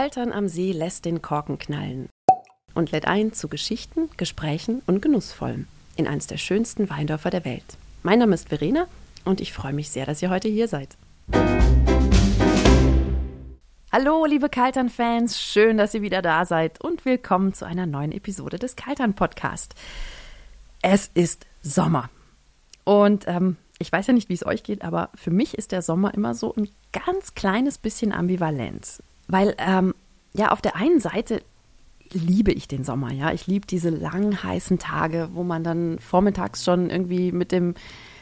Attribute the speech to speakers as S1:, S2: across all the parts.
S1: Kaltern am See lässt den Korken knallen und lädt ein zu Geschichten, Gesprächen und Genussvollem in eines der schönsten Weindörfer der Welt. Mein Name ist Verena und ich freue mich sehr, dass ihr heute hier seid. Hallo, liebe Kaltern-Fans, schön, dass ihr wieder da seid und willkommen zu einer neuen Episode des Kaltern-Podcast. Es ist Sommer und ähm, ich weiß ja nicht, wie es euch geht, aber für mich ist der Sommer immer so ein ganz kleines bisschen ambivalent. Weil, ähm, ja, auf der einen Seite liebe ich den Sommer, ja. Ich liebe diese langen, heißen Tage, wo man dann vormittags schon irgendwie mit dem,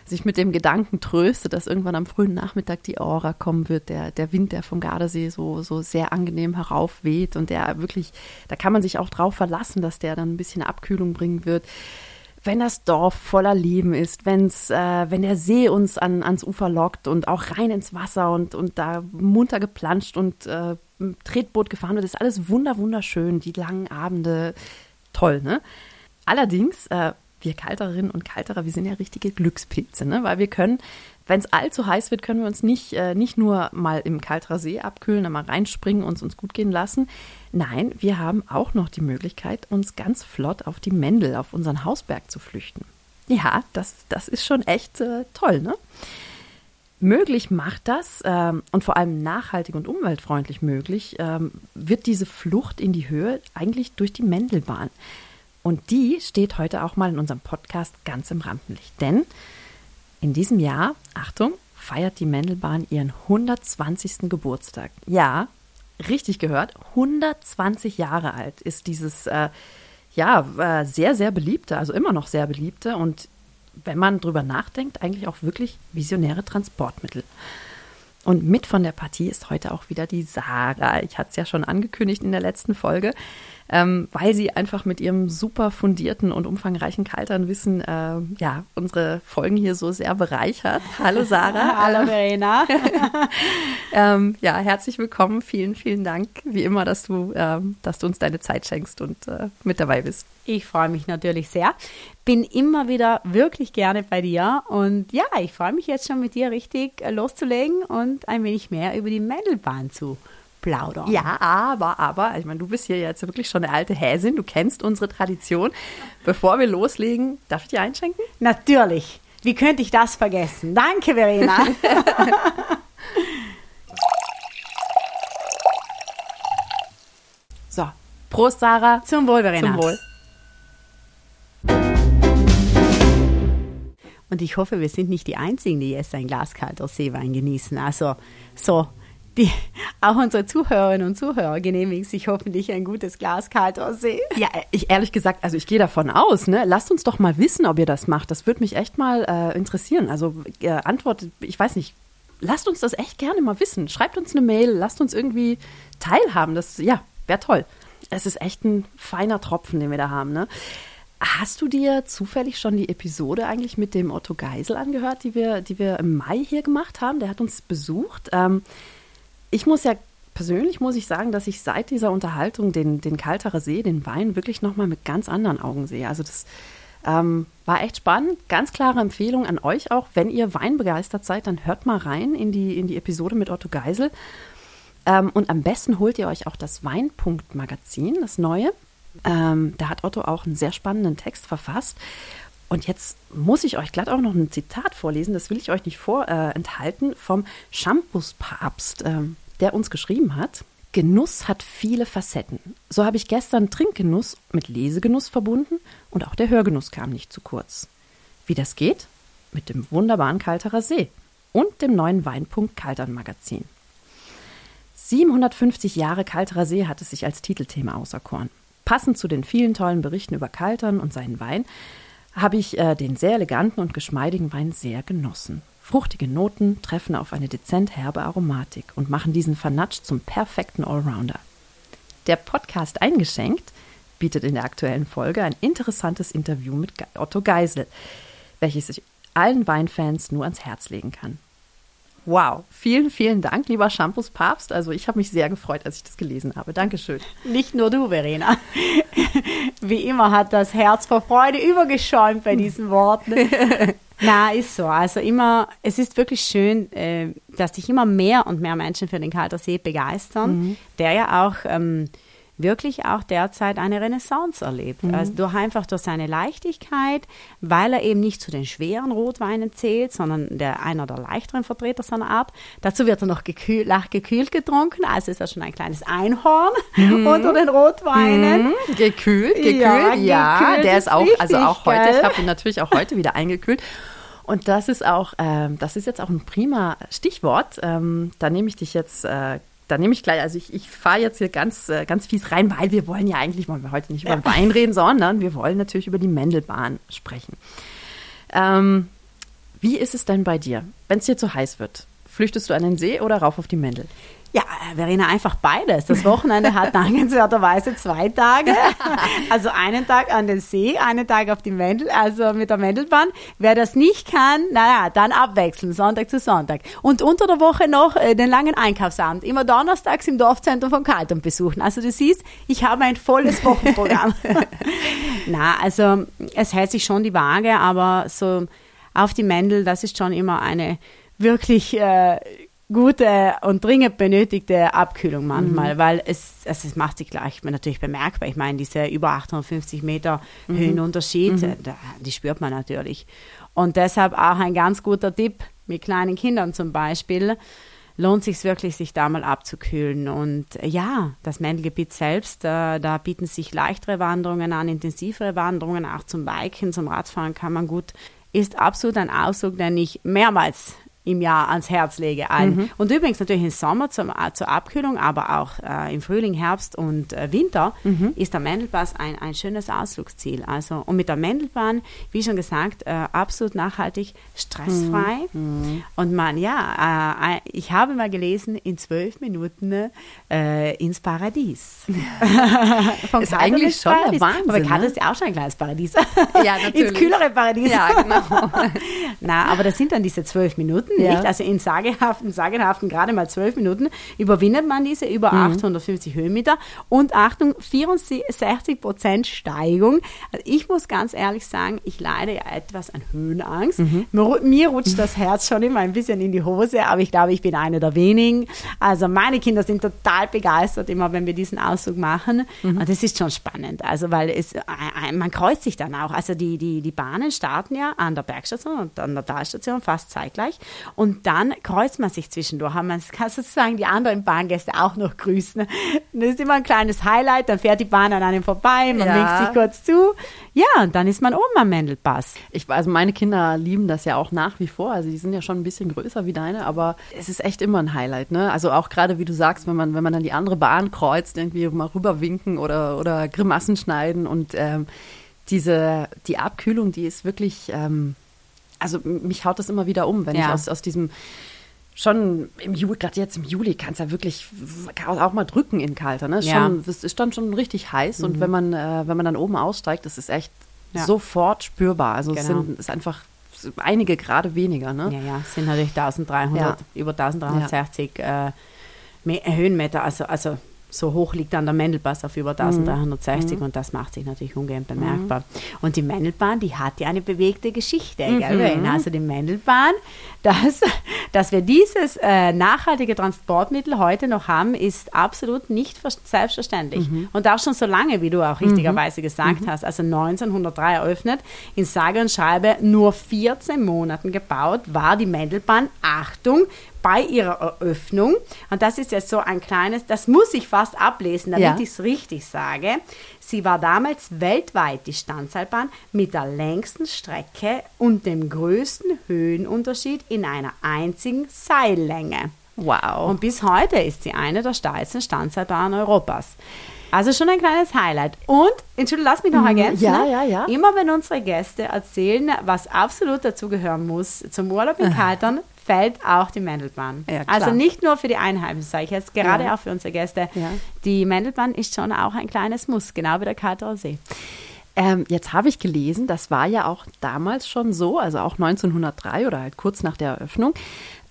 S1: sich mit dem Gedanken tröstet, dass irgendwann am frühen Nachmittag die Aura kommen wird, der, der Wind, der vom Gardasee so, so sehr angenehm heraufweht und der wirklich, da kann man sich auch drauf verlassen, dass der dann ein bisschen Abkühlung bringen wird wenn das Dorf voller Leben ist, wenn's, äh, wenn der See uns an, ans Ufer lockt und auch rein ins Wasser und, und da munter geplanscht und äh, Tretboot gefahren wird, ist alles wunder wunderschön, die langen Abende, toll, ne? Allerdings, äh, wir Kalterinnen und Kalterer, wir sind ja richtige Glückspilze, ne? Weil wir können, wenn es allzu heiß wird, können wir uns nicht, äh, nicht nur mal im Kalterer See abkühlen, da mal reinspringen und uns gut gehen lassen. Nein, wir haben auch noch die Möglichkeit, uns ganz flott auf die Mendel, auf unseren Hausberg zu flüchten. Ja, das, das ist schon echt äh, toll, ne? Möglich macht das ähm, und vor allem nachhaltig und umweltfreundlich möglich, ähm, wird diese Flucht in die Höhe eigentlich durch die Mendelbahn. Und die steht heute auch mal in unserem Podcast ganz im Rampenlicht. Denn in diesem Jahr, Achtung, feiert die Mendelbahn ihren 120. Geburtstag. Ja, richtig gehört, 120 Jahre alt ist dieses, äh, ja, äh, sehr, sehr beliebte, also immer noch sehr beliebte und wenn man drüber nachdenkt, eigentlich auch wirklich visionäre Transportmittel. Und mit von der Partie ist heute auch wieder die Sarah. Ich hatte es ja schon angekündigt in der letzten Folge ähm, weil sie einfach mit ihrem super fundierten und umfangreichen Kalternwissen äh, ja, unsere Folgen hier so sehr bereichert. Hallo Sarah.
S2: Hallo Verena.
S1: ähm, ja, herzlich willkommen. Vielen, vielen Dank, wie immer, dass du, ähm, dass du uns deine Zeit schenkst und äh, mit dabei bist.
S2: Ich freue mich natürlich sehr. Bin immer wieder wirklich gerne bei dir und ja, ich freue mich jetzt schon mit dir richtig äh, loszulegen und ein wenig mehr über die Mädelbahn zu plaudern.
S1: Ja, aber, aber, ich meine, du bist hier jetzt wirklich schon eine alte Häsin, du kennst unsere Tradition. Bevor wir loslegen, darf ich dir einschenken?
S2: Natürlich. Wie könnte ich das vergessen? Danke, Verena.
S1: so, Prost, Sarah.
S2: Zum Wohl, Verena.
S1: Zum Wohl.
S2: Und ich hoffe, wir sind nicht die Einzigen, die jetzt ein Glas kalter Seewein genießen. Also so die, auch unsere Zuhörerinnen und Zuhörer genehmigen sich hoffentlich ein gutes Glas kalter See.
S1: Ja, ich ehrlich gesagt, also ich gehe davon aus, ne? Lasst uns doch mal wissen, ob ihr das macht. Das würde mich echt mal äh, interessieren. Also äh, antwortet, ich weiß nicht, lasst uns das echt gerne mal wissen. Schreibt uns eine Mail, lasst uns irgendwie teilhaben. Das, ja, wäre toll. Es ist echt ein feiner Tropfen, den wir da haben, ne? Hast du dir zufällig schon die Episode eigentlich mit dem Otto Geisel angehört, die wir, die wir im Mai hier gemacht haben? Der hat uns besucht. Ähm, ich muss ja persönlich muss ich sagen, dass ich seit dieser Unterhaltung den, den Kalterer See, den Wein, wirklich nochmal mit ganz anderen Augen sehe. Also das ähm, war echt spannend. Ganz klare Empfehlung an euch auch, wenn ihr weinbegeistert seid, dann hört mal rein in die, in die Episode mit Otto Geisel. Ähm, und am besten holt ihr euch auch das Weinpunkt-Magazin, das neue. Ähm, da hat Otto auch einen sehr spannenden Text verfasst. Und jetzt muss ich euch glatt auch noch ein Zitat vorlesen, das will ich euch nicht vorenthalten, äh, vom Shampuspapst, äh, der uns geschrieben hat. Genuss hat viele Facetten. So habe ich gestern Trinkgenuss mit Lesegenuss verbunden und auch der Hörgenuss kam nicht zu kurz. Wie das geht? Mit dem wunderbaren Kalterer See und dem neuen Weinpunkt Kaltern Magazin. 750 Jahre Kalterer See hat es sich als Titelthema auserkoren. Passend zu den vielen tollen Berichten über Kaltern und seinen Wein habe ich äh, den sehr eleganten und geschmeidigen Wein sehr genossen. Fruchtige Noten treffen auf eine dezent herbe Aromatik und machen diesen Vernatsch zum perfekten Allrounder. Der Podcast Eingeschenkt bietet in der aktuellen Folge ein interessantes Interview mit Otto Geisel, welches ich allen Weinfans nur ans Herz legen kann. Wow, vielen, vielen Dank, lieber Shampoos Papst. Also ich habe mich sehr gefreut, als ich das gelesen habe. Dankeschön.
S2: Nicht nur du, Verena. Wie immer hat das Herz vor Freude übergeschäumt bei diesen Worten. Na, ist so. Also immer, es ist wirklich schön, äh, dass sich immer mehr und mehr Menschen für den Kalter See begeistern, mhm. der ja auch ähm, wirklich auch derzeit eine Renaissance erlebt. Mhm. Also durch einfach durch seine Leichtigkeit, weil er eben nicht zu den schweren Rotweinen zählt, sondern der einer der leichteren Vertreter seiner Art. Dazu wird er noch gekühl, gekühlt getrunken, also ist er schon ein kleines Einhorn mhm. unter den Rotweinen.
S1: Mhm. Gekühlt, gekühlt, ja, ja gekühlt der ist auch, also auch heute, ich habe ihn natürlich auch heute wieder eingekühlt. Und das ist auch, ähm, das ist jetzt auch ein prima Stichwort. Ähm, da nehme ich dich jetzt äh, da nehme ich gleich, also ich, ich fahre jetzt hier ganz, äh, ganz fies rein, weil wir wollen ja eigentlich, wollen wir heute nicht über ja. Wein reden, sondern wir wollen natürlich über die Mendelbahn sprechen. Ähm, wie ist es denn bei dir, wenn es dir zu heiß wird? Flüchtest du an den See oder rauf auf die Mendel?
S2: Ja, Verena, einfach beides. Das Wochenende hat dankenswerterweise zwei Tage. Also einen Tag an den See, einen Tag auf die Mendel, also mit der Mendelbahn. Wer das nicht kann, naja, dann abwechseln, Sonntag zu Sonntag. Und unter der Woche noch äh, den langen Einkaufsabend. Immer donnerstags im Dorfzentrum von Kaltum besuchen. Also du siehst, ich habe ein volles Wochenprogramm. Na, also es hält sich schon die Waage, aber so auf die Mendel, das ist schon immer eine wirklich äh, gute und dringend benötigte Abkühlung manchmal, mhm. weil es, also es macht sich gleich natürlich bemerkbar. Ich meine, diese über 850 Meter mhm. Höhenunterschied, mhm. die spürt man natürlich. Und deshalb auch ein ganz guter Tipp mit kleinen Kindern zum Beispiel, lohnt sich wirklich, sich da mal abzukühlen. Und ja, das Mendelgebiet selbst, äh, da bieten sich leichtere Wanderungen an, intensivere Wanderungen, auch zum Biken, zum Radfahren kann man gut ist absolut ein Ausdruck, den ich mehrmals im Jahr ans Herz lege allen. Mhm. Und übrigens natürlich im Sommer zum, äh, zur Abkühlung, aber auch äh, im Frühling, Herbst und äh, Winter mhm. ist der Mendelpass ein, ein schönes Ausflugsziel. Also, und mit der Mendelbahn, wie schon gesagt, äh, absolut nachhaltig, stressfrei. Mhm. mhm. Und man, ja, äh, ich habe mal gelesen, in zwölf Minuten äh, ins Paradies.
S1: Vom ist eigentlich schon Paradies. Wahnsinn.
S2: Aber Katar ne? ist ja auch schon ein kleines Paradies.
S1: Ja, natürlich.
S2: ins kühlere Paradies. Ja, genau. Na, aber das sind dann diese zwölf Minuten ja. nicht? Also in sagenhaften, sagenhaften gerade mal zwölf Minuten überwindet man diese über mhm. 850 Höhenmeter und Achtung, 64 Prozent Steigung. Also ich muss ganz ehrlich sagen, ich leide ja etwas an Höhenangst. Mhm. Mir, mir rutscht das Herz schon immer ein bisschen in die Hose, aber ich glaube, ich bin eine der wenigen. Also meine Kinder sind total begeistert, immer wenn wir diesen Ausflug machen. Mhm. Und das ist schon spannend. Also weil es, äh, äh, man kreuzt sich dann auch. Also die, die, die Bahnen starten ja an der Bergstation und an der Talstation fast zeitgleich. Und dann kreuzt man sich zwischendurch. Man kann sozusagen die anderen Bahngäste auch noch grüßen. Das ist immer ein kleines Highlight. Dann fährt die Bahn an einem vorbei, man ja. winkt sich kurz zu. Ja, und dann ist man oben am Mendelpass.
S1: Ich, also meine Kinder lieben das ja auch nach wie vor. Also die sind ja schon ein bisschen größer wie deine, aber es ist echt immer ein Highlight. Ne? Also auch gerade, wie du sagst, wenn man, wenn man dann die andere Bahn kreuzt, irgendwie mal rüberwinken oder, oder Grimassen schneiden und ähm, diese, die Abkühlung, die ist wirklich, ähm, also mich haut das immer wieder um, wenn ja. ich aus, aus diesem schon im Juli, gerade jetzt im Juli, kann es ja wirklich auch mal drücken in Kalter. Ne? Ja. Schon, es ist dann schon richtig heiß mhm. und wenn man, äh, wenn man dann oben aussteigt, das ist echt ja. sofort spürbar. Also genau. es sind, ist einfach einige Grade weniger. Ne?
S2: Ja, ja, es sind natürlich 1300, ja. über 1360 äh, Höhenmeter, also, also so hoch liegt dann der Mendelpass auf über 1360 mhm. und das macht sich natürlich ungehend bemerkbar. Mhm. Und die Mendelbahn, die hat ja eine bewegte Geschichte. Mhm. Also die Mendelbahn, dass, dass wir dieses äh, nachhaltige Transportmittel heute noch haben, ist absolut nicht selbstverständlich. Mhm. Und auch schon so lange, wie du auch richtigerweise mhm. gesagt mhm. hast, also 1903 eröffnet, in sage und schreibe nur 14 Monaten gebaut, war die Mendelbahn, Achtung, bei ihrer Eröffnung, und das ist jetzt so ein kleines, das muss ich fast ablesen, damit ja. ich es richtig sage, sie war damals weltweit die Standseilbahn mit der längsten Strecke und dem größten Höhenunterschied in einer einzigen Seillänge.
S1: Wow.
S2: Und bis heute ist sie eine der steilsten Standseilbahnen Europas. Also schon ein kleines Highlight. Und, Entschuldigung, lass mich noch mhm. ergänzen.
S1: Ja, ja, ja.
S2: Immer wenn unsere Gäste erzählen, was absolut dazugehören muss zum Urlaub in Kaltern, fällt auch die Mendelbahn. Ja, also nicht nur für die Einheimischen, sage ich jetzt, gerade ja. auch für unsere Gäste. Ja. Die Mendelbahn ist schon auch ein kleines Muss, genau wie der See.
S1: Ähm, jetzt habe ich gelesen, das war ja auch damals schon so, also auch 1903 oder halt kurz nach der Eröffnung,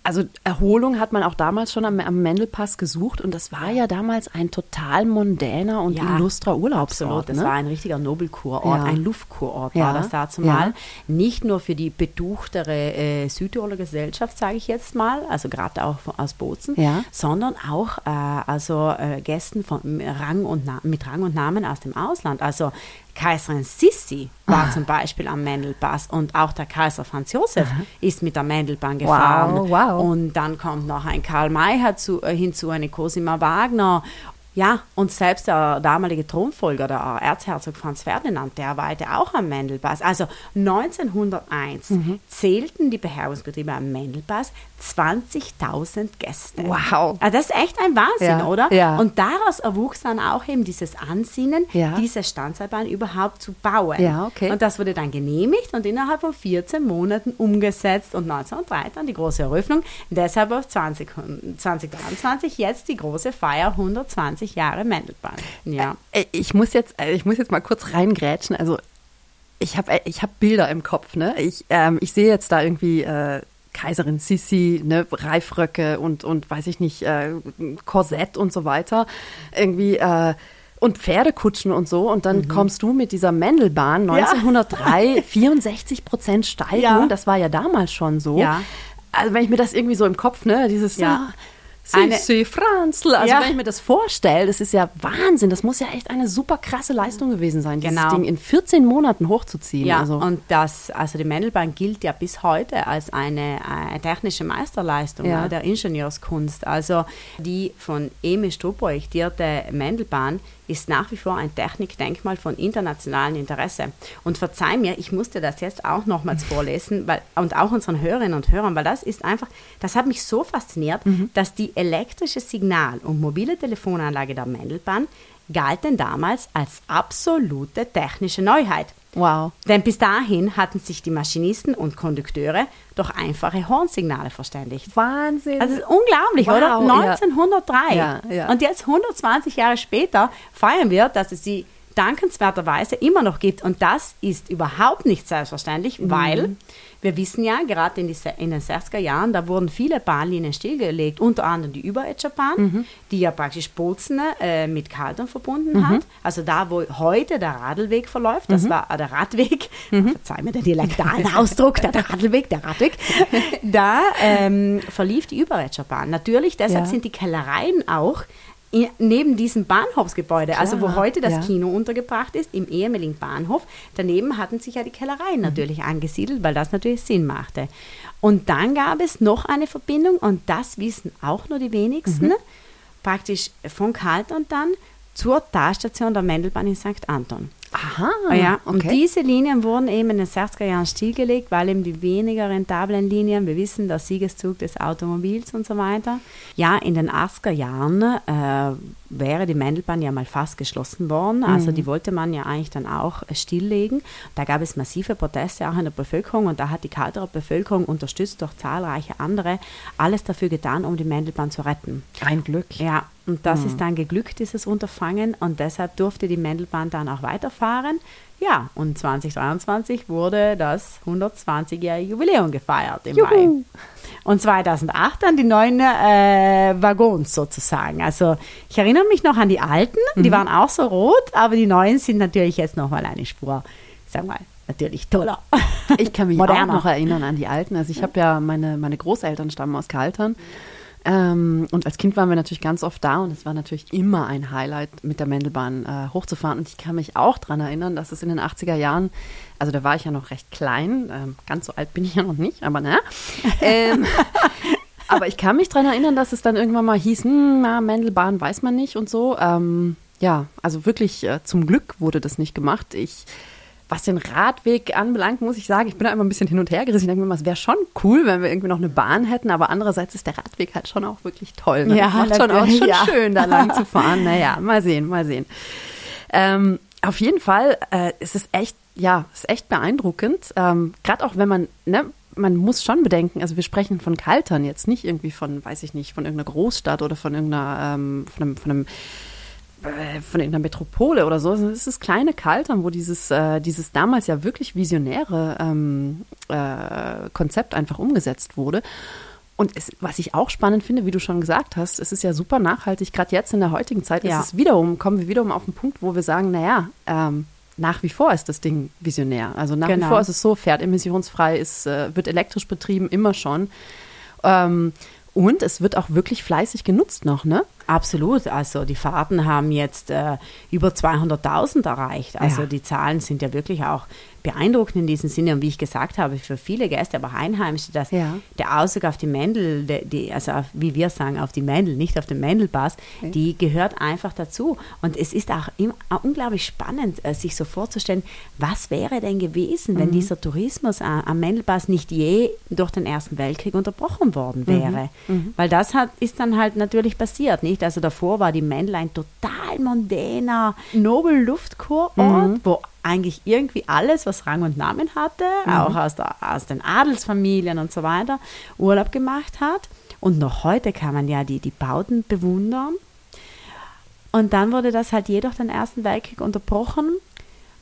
S1: also Erholung hat man auch damals schon am, am Mendelpass gesucht und das war ja damals ein total mondäner und
S2: Ja,
S1: illustrer Urlaubsort.
S2: Absolut, das
S1: ne?
S2: war ein richtiger Nobelkurort,
S1: Ja.
S2: ein Luftkurort
S1: Ja,
S2: war das dazu mal. Nicht nur für die beduchtere äh, Südtiroler Gesellschaft, sage ich jetzt mal, also gerade auch von, aus Bozen, sondern auch äh, also äh, Gästen von Rang und Na mit Rang und Namen aus dem Ausland. Also Kaiserin Sissi
S1: Ah.
S2: war zum Beispiel am Mendelpass und auch der Kaiser Franz Josef ist mit der Mendelbahn gefahren.
S1: wow.
S2: Und dann kommt noch ein Karl May äh, hinzu, eine Cosima Wagner. Ja, und selbst der damalige Thronfolger, der Erzherzog Franz Ferdinand, der weilte auch am Mendelpass. Also 1901
S1: Mhm.
S2: zählten die Beherbergungsbetriebe am Mendelpass 20.000 Gäste.
S1: Wow.
S2: Also das ist echt ein Wahnsinn,
S1: Ja,
S2: oder?
S1: ja.
S2: Und daraus erwuchs dann auch eben dieses Ansinnen,
S1: Ja.
S2: diese Standseilbahn überhaupt zu bauen.
S1: Ja, okay.
S2: Und das wurde dann genehmigt und innerhalb von 14 Monaten umgesetzt und 1903 dann die große Eröffnung. Deshalb auf 20, 2023 jetzt die große Feier 120 Jahre Mendelbahn. Ja.
S1: Äh, Ich muss jetzt, äh, ich muss jetzt mal kurz reingrätschen. Also ich habe ich hab Bilder im Kopf, ne? Ich, ähm, ich sehe jetzt da irgendwie äh, Kaiserin Sissi, ne, Reifröcke und, und weiß ich nicht, äh, Korsett und so weiter. Irgendwie, äh, und Pferdekutschen und so. Und dann kommst du mit dieser Mendelbahn 1903, 64 Prozent Steigung.
S2: Ja.
S1: Das war ja damals schon so.
S2: Ja.
S1: Also wenn ich mir das irgendwie so im Kopf, ne, dieses
S2: Ja. Eine-
S1: Sissi Franzl. Also
S2: Ja.
S1: wenn ich mir das vorstelle, das ist ja Wahnsinn. Das muss ja echt eine super krasse Leistung gewesen sein, dieses
S2: Genau.
S1: Ding in 14 Monaten hochzuziehen.
S2: Ja,
S1: also.
S2: und das, also die Mendelbahn gilt ja bis heute als eine, äh, technische Meisterleistung
S1: Ja.
S2: äh, der Ingenieurskunst. Also die von Emil Strupp projektierte Mendelbahn ist nach wie vor ein Technikdenkmal von internationalem Interesse. Und verzeih mir, ich musste das jetzt auch nochmals vorlesen weil, und auch unseren Hörerinnen und Hörern, weil das ist einfach, das hat mich so fasziniert, dass die elektrische Signal- und mobile Telefonanlage der Mendelbahn galten damals als absolute technische Neuheit.
S1: Wow.
S2: Denn bis dahin hatten sich die Maschinisten und Kondukteure durch einfache Hornsignale verständigt.
S1: Wahnsinn.
S2: Also das ist unglaublich,
S1: Wow,
S2: oder?
S1: ja.
S2: 1903.
S1: Ja, ja.
S2: Und jetzt 120 Jahre später feiern wir, dass es sie dankenswerterweise immer noch gibt. Und das ist überhaupt nicht selbstverständlich,
S1: Mhm.
S2: weil wir wissen ja, gerade in, die, se- in den 60er Jahren, da wurden viele Bahnlinien stillgelegt, unter anderem die Überetscherbahn,
S1: Mhm.
S2: die ja praktisch Bozen äh, mit Kaltern verbunden hat. Also da, wo heute der Radlweg verläuft,
S1: Mhm.
S2: das war äh, der Radweg, verzeih mir den dialektalen Ausdruck, der, Radlweg, der Radweg, da ähm, verlief die Überetscherbahn. Natürlich, deshalb
S1: Ja.
S2: sind die Kellereien auch neben diesem Bahnhofsgebäude, also wo
S1: Klar,
S2: heute das
S1: ja.
S2: Kino untergebracht ist, im ehemaligen Bahnhof, daneben hatten sich ja die
S1: Mhm.
S2: Kellereien natürlich angesiedelt, weil das natürlich Sinn machte. Und dann gab es noch eine Verbindung, und das wissen auch nur die wenigsten,
S1: Mhm.
S2: praktisch von Kaltern dann zur Talstation der Mendelbahn in St. Anton.
S1: Aha.
S2: Ah ja, und
S1: okay.
S2: diese Linien wurden eben in den 60er Jahren stillgelegt, weil eben die weniger rentablen Linien, wir wissen, der Siegeszug des Automobils und so weiter. Ja, in den 80er Jahren äh, wäre die Mendelbahn ja mal fast geschlossen worden. Also die wollte man ja eigentlich dann auch äh, stilllegen. Da gab es massive Proteste auch in der Bevölkerung und da hat die Kalterer Bevölkerung unterstützt durch zahlreiche andere alles dafür getan, um die Mendelbahn zu retten.
S1: Ein Glück.
S2: Ja, und das ist dann geglückt, dieses Unterfangen. Und deshalb durfte die Mendelbahn dann auch weiterfahren. Ja, und 2023 wurde das 120-jährige Jubiläum gefeiert im Mai.
S1: Juhu.
S2: Und 2008 dann die neuen äh, Waggons sozusagen. Also ich erinnere mich noch an die alten, die waren auch so rot, aber die neuen sind natürlich jetzt nochmal eine Spur, ich sag mal, natürlich toller.
S1: Ich kann mich
S2: Moderner.
S1: auch noch erinnern an die alten. Also ich habe ja meine, meine Großeltern stammen aus Kaltern. Ähm, und als Kind waren wir natürlich ganz oft da und es war natürlich immer ein Highlight, mit der Mendelbahn äh, hochzufahren. Und ich kann mich auch daran erinnern, dass es in den 80er Jahren, also da war ich ja noch recht klein, ähm, ganz so alt bin ich ja noch nicht, aber naja. Ähm, aber ich kann mich daran erinnern, dass es dann irgendwann mal hieß, hm, na, Mendelbahn weiß man nicht und so. Ähm, ja, also wirklich äh, zum Glück wurde das nicht gemacht. Ich, was den Radweg anbelangt, muss ich sagen, ich bin da immer ein bisschen hin und her gerissen. Ich denke mir, mal, es wäre schon cool, wenn wir irgendwie noch eine Bahn hätten, aber andererseits ist der Radweg halt schon auch wirklich toll. Ne?
S2: Ja,
S1: Macht schon auch schon
S2: ja.
S1: schön, da lang zu fahren. Naja, mal sehen, mal sehen. Ähm, auf jeden Fall äh, ist es echt, ja, ist echt beeindruckend. Ähm, Gerade auch wenn man, ne, man muss schon bedenken, also wir sprechen von Kaltern jetzt nicht irgendwie von, weiß ich nicht, von irgendeiner Großstadt oder von irgendeiner, ähm, von einem, von einem von irgendeiner Metropole oder so. Es ist kleine Kaltern, wo dieses, äh, dieses damals ja wirklich visionäre ähm, äh, Konzept einfach umgesetzt wurde. Und es, was ich auch spannend finde, wie du schon gesagt hast, es ist ja super nachhaltig. Gerade jetzt in der heutigen Zeit
S2: Ja.
S1: ist es wiederum, kommen wir wiederum auf den Punkt, wo wir sagen, naja, ähm, nach wie vor ist das Ding visionär. Also nach
S2: Genau.
S1: wie vor ist es so, fährt emissionsfrei, ist, äh, wird elektrisch betrieben, immer schon. Ähm, und es wird auch wirklich fleißig genutzt noch, ne?
S2: Absolut. Also die Fahrten haben jetzt äh, über 200.000 erreicht. Also
S1: Ja.
S2: die Zahlen sind ja wirklich auch beeindruckend in diesem Sinne. Und wie ich gesagt habe, für viele Gäste, aber auch Einheimische, dass
S1: Ja.
S2: der Ausdruck auf die Mendel, die, die, also auf, wie wir sagen, auf die Mendel, nicht auf den Mendelpass, die gehört einfach dazu. Und es ist auch immer auch unglaublich spannend, äh, sich so vorzustellen, was wäre denn gewesen, wenn dieser Tourismus a- am Mendelpass nicht je durch den Ersten Weltkrieg unterbrochen worden wäre. Weil das hat, ist dann halt natürlich passiert, nicht? Also davor war die Mendel ein total mondäner Nobel-Luftkurort, wo eigentlich irgendwie alles, was Rang und Namen hatte, auch aus, der, aus den Adelsfamilien und so weiter, Urlaub gemacht hat. Und noch heute kann man ja die, die Bauten bewundern. Und dann wurde das halt je durch den Ersten Weltkrieg unterbrochen.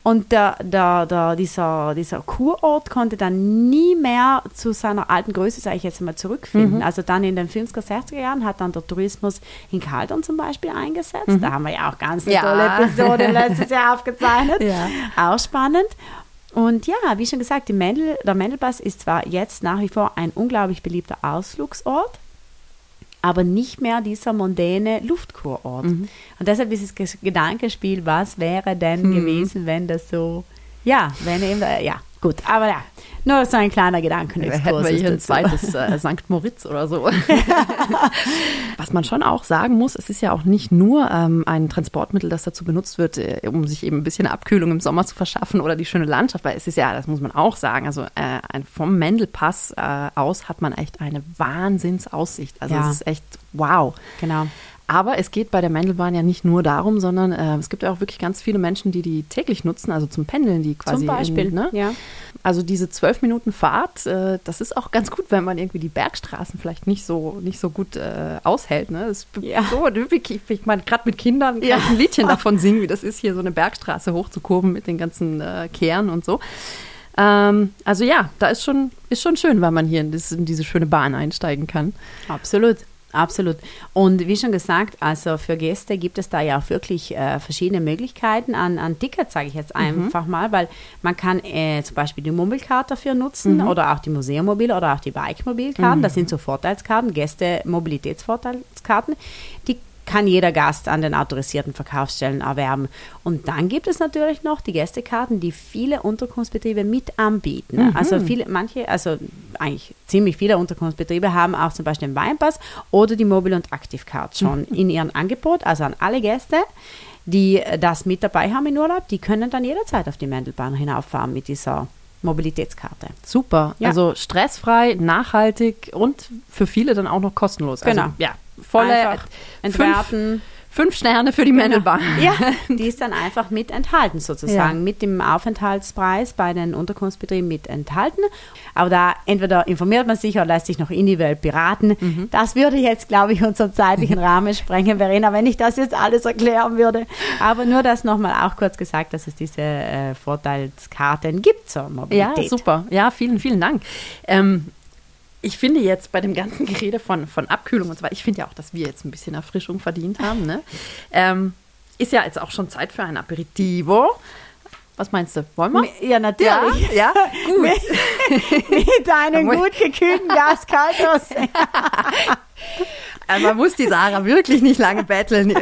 S2: Und der, der, der, dieser, dieser Kurort konnte dann nie mehr zu seiner alten Größe, sage ich jetzt mal, zurückfinden. Also dann in den 50er, 60er Jahren hat dann der Tourismus in Kaldern zum Beispiel eingesetzt. Da haben wir ja auch ganz eine
S1: Ja.
S2: tolle Episode letztes Jahr aufgezeichnet.
S1: Ja.
S2: Auch spannend. Und ja, wie schon gesagt, Mendel, der Mendelpass ist zwar jetzt nach wie vor ein unglaublich beliebter Ausflugsort, aber nicht mehr dieser mondäne Luftkurort. Und deshalb ist das Ges- Gedankenspiel, was wäre denn gewesen, wenn das so, ja, wenn eben, da- ja, gut, aber ja, nur so ein kleiner Gedankenexkurs.
S1: Hätten wir hier ein zweites äh, St. Moritz oder so. Was man schon auch sagen muss, es ist ja auch nicht nur ähm, ein Transportmittel, das dazu benutzt wird, äh, um sich eben ein bisschen Abkühlung im Sommer zu verschaffen oder die schöne Landschaft, weil es ist ja, das muss man auch sagen, also äh, vom Mendelpass äh, aus hat man echt eine Wahnsinnsaussicht. Also
S2: Ja.
S1: es ist echt wow.
S2: Genau.
S1: Aber es geht bei der Mendelbahn ja nicht nur darum, sondern äh, es gibt ja auch wirklich ganz viele Menschen, die die täglich nutzen, also zum Pendeln, die quasi.
S2: Zum Beispiel,
S1: in, ne?
S2: ja.
S1: Also diese zwölf Minuten Fahrt, äh, das ist auch ganz gut, wenn man irgendwie die Bergstraßen vielleicht nicht so nicht so gut äh, aushält. Ne? Das ist
S2: Ja.
S1: so, ich, ich meine, gerade mit Kindern kann
S2: Ja.
S1: ich ein Liedchen davon singen, wie das ist, hier so eine Bergstraße hochzukurven mit den ganzen äh, Kehren und so. Ähm, also ja, da ist schon, ist schon schön, weil man hier in, das, in diese schöne Bahn einsteigen kann.
S2: Absolut. Absolut. Und wie schon gesagt, also für Gäste gibt es da ja auch wirklich äh, verschiedene Möglichkeiten an, an Tickets, sage ich jetzt einfach mal, weil man kann äh, zum Beispiel die Mobilcard dafür nutzen oder auch die Museummobil oder auch die Bike-Mobilkarten. Das sind so Vorteilskarten, Gäste-Mobilitätsvorteilskarten. Die kann jeder Gast an den autorisierten Verkaufsstellen erwerben. Und dann gibt es natürlich noch die Gästekarten, die viele Unterkunftsbetriebe mit anbieten. Also viele, manche, also eigentlich ziemlich viele Unterkunftsbetriebe haben auch zum Beispiel den Weinpass oder die Mobil- und Aktivcard schon in ihrem Angebot. Also an alle Gäste, die das mit dabei haben in Urlaub, die können dann jederzeit auf die Mendelbahn hinauffahren mit dieser Mobilitätskarte.
S1: Super.
S2: Ja.
S1: Also stressfrei, nachhaltig und für viele dann auch noch kostenlos.
S2: Genau.
S1: Also, ja, volle
S2: Einfach entwerten.
S1: Fünf, fünf Sterne für die Mendelbahn.
S2: Ja, die ist dann einfach mit enthalten sozusagen,
S1: Ja.
S2: mit dem Aufenthaltspreis bei den Unterkunftsbetrieben mit enthalten. Aber da entweder informiert man sich oder lässt sich noch individuell beraten.
S1: Mhm.
S2: Das würde jetzt, glaube ich, unseren zeitlichen Rahmen sprengen, Verena, wenn ich das jetzt alles erklären würde. Aber nur das nochmal auch kurz gesagt, dass es diese äh, Vorteilskarten gibt zur
S1: Ja,
S2: Mobilität.
S1: super. Ja, vielen, vielen Dank. Ähm, ich finde jetzt bei dem ganzen Gerede von, von Abkühlung und so weiter, ich finde ja auch, dass wir jetzt ein bisschen Erfrischung verdient haben. Ne? Ähm, ist ja jetzt auch schon Zeit für ein Aperitivo. Was meinst du? Wollen wir?
S2: Ja, natürlich.
S1: Ja, gut.
S2: Mit einem
S1: muss-
S2: gut gekühlten Glas Kaltrosé.
S1: Also man muss die Sarah wirklich nicht lange betteln.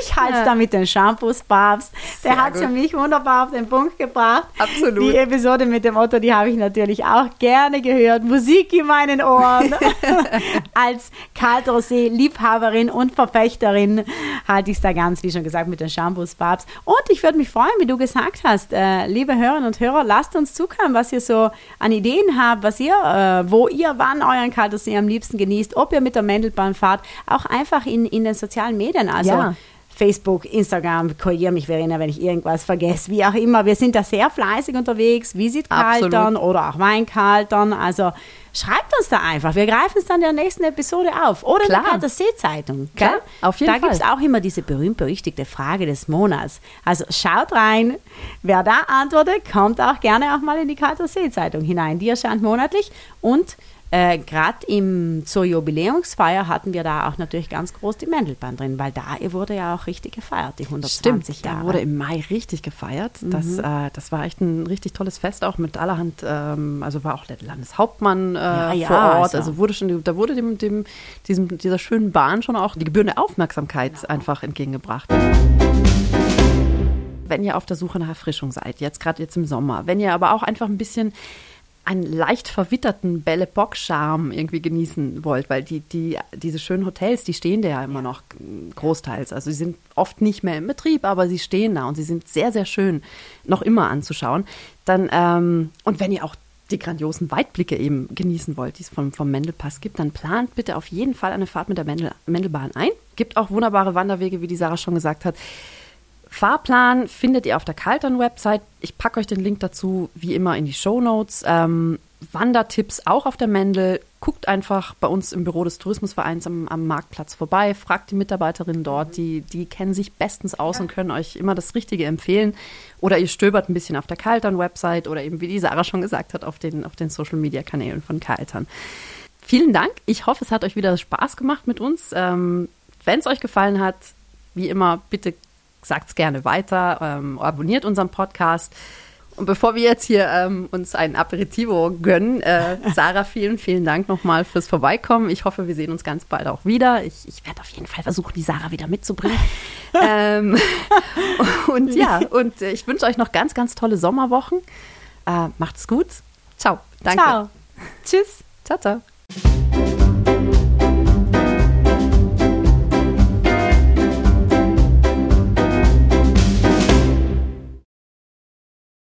S2: Ich halte es da mit den Shampoos Papst. Der hat es für mich wunderbar auf den Punkt gebracht.
S1: Absolut.
S2: Die Episode mit dem Otto, die habe ich natürlich auch gerne gehört. Musik in meinen Ohren. Als Kaltrosé-Liebhaberin und Verfechterin halte ich es da ganz, wie schon gesagt, mit den Shampoos Papst. Und ich würde mich freuen, wie du gesagt hast, äh, liebe Hörerinnen und Hörer, lasst uns zukommen, was ihr so an Ideen habt, was ihr, äh, wo ihr wann euren Kaltrosé am liebsten genießt, ob ihr mit der Mendelbahn fahrt, auch einfach in, in den sozialen Medien. Also
S1: Ja.
S2: Facebook, Instagram, korrigiere mich, Verena, wenn ich irgendwas vergesse, wie auch immer. Wir sind da sehr fleißig unterwegs, Visitkaltern oder auch Weinkaltern. Also schreibt uns da einfach. Wir greifen es dann in der nächsten Episode auf. Oder
S1: Klar.
S2: in der See-Zeitung.
S1: Klar, auf jeden
S2: da
S1: Fall.
S2: gibt es auch immer diese berühmt-berüchtigte Frage des Monats. Also schaut rein. Wer da antwortet, kommt auch gerne auch mal in die Kalter See-Zeitung hinein. Die erscheint monatlich und äh, Gerade zur Jubiläumsfeier hatten wir da auch natürlich ganz groß die Mendelbahn drin, weil da wurde ja auch richtig gefeiert, die 120
S1: Stimmt,
S2: Jahre.
S1: da wurde im Mai richtig gefeiert. Das, äh, das war echt ein richtig tolles Fest, auch mit allerhand, ähm, also war auch der Landeshauptmann äh,
S2: Ja, ja,
S1: vor Ort.
S2: also.
S1: Also, wurde schon, da wurde dem, dem, diesem, dieser schönen Bahn schon auch die gebührende Aufmerksamkeit einfach entgegengebracht. Wenn ihr auf der Suche nach Erfrischung seid, jetzt gerade jetzt im Sommer, wenn ihr aber auch einfach ein bisschen einen leicht verwitterten Belle Bock Charme irgendwie genießen wollt, weil die, die, diese schönen Hotels, die stehen da ja immer noch großteils. Also sie sind oft nicht mehr im Betrieb, aber sie stehen da und sie sind sehr, sehr schön noch immer anzuschauen. Dann, ähm, und wenn ihr auch die grandiosen Weitblicke eben genießen wollt, die es vom, vom Mendelpass gibt, dann plant bitte auf jeden Fall eine Fahrt mit der Mendel, Mendelbahn ein. Gibt auch wunderbare Wanderwege, wie die Sarah schon gesagt hat. Fahrplan findet ihr auf der Kaltern-Website. Ich packe euch den Link dazu wie immer in die Show Notes. Ähm, Wandertipps auch auf der Mendel. Guckt einfach bei uns im Büro des Tourismusvereins am, am Marktplatz vorbei. Fragt die Mitarbeiterinnen dort. Die, die kennen sich bestens aus und können euch immer das Richtige empfehlen. Oder ihr stöbert ein bisschen auf der Kaltern-Website oder eben, wie die Sarah schon gesagt hat, auf den, auf den Social-Media-Kanälen von Kaltern. Vielen Dank. Ich hoffe, es hat euch wieder Spaß gemacht mit uns. Ähm, Wenn es euch gefallen hat, wie immer, bitte sagt es gerne weiter, ähm, abonniert unseren Podcast. Und bevor wir jetzt hier ähm, uns ein Aperitivo gönnen, äh, Sarah, vielen, vielen Dank nochmal fürs Vorbeikommen. Ich hoffe, wir sehen uns ganz bald auch wieder. Ich, ich werde auf jeden Fall versuchen, die Sarah wieder mitzubringen. ähm, und ja, und äh, ich wünsche euch noch ganz, ganz tolle Sommerwochen. Äh, macht's gut. Ciao. Danke.
S2: Ciao. Tschüss.
S1: Ciao, ciao.